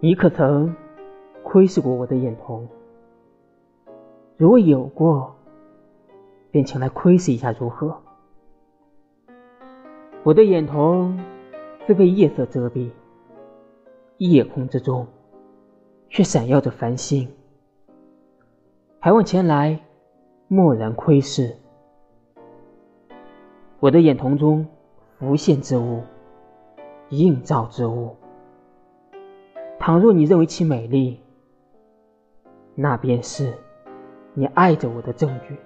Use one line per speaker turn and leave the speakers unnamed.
你可曾窥视过我的眼瞳？如果有过，便请来窥视一下如何？我的眼瞳虽被夜色遮蔽，夜空之中却闪耀着繁星。还望前来，蓦然窥视。我的眼瞳中浮现之物，映照之物。倘若你认为其美丽，那便是你爱着我的证据。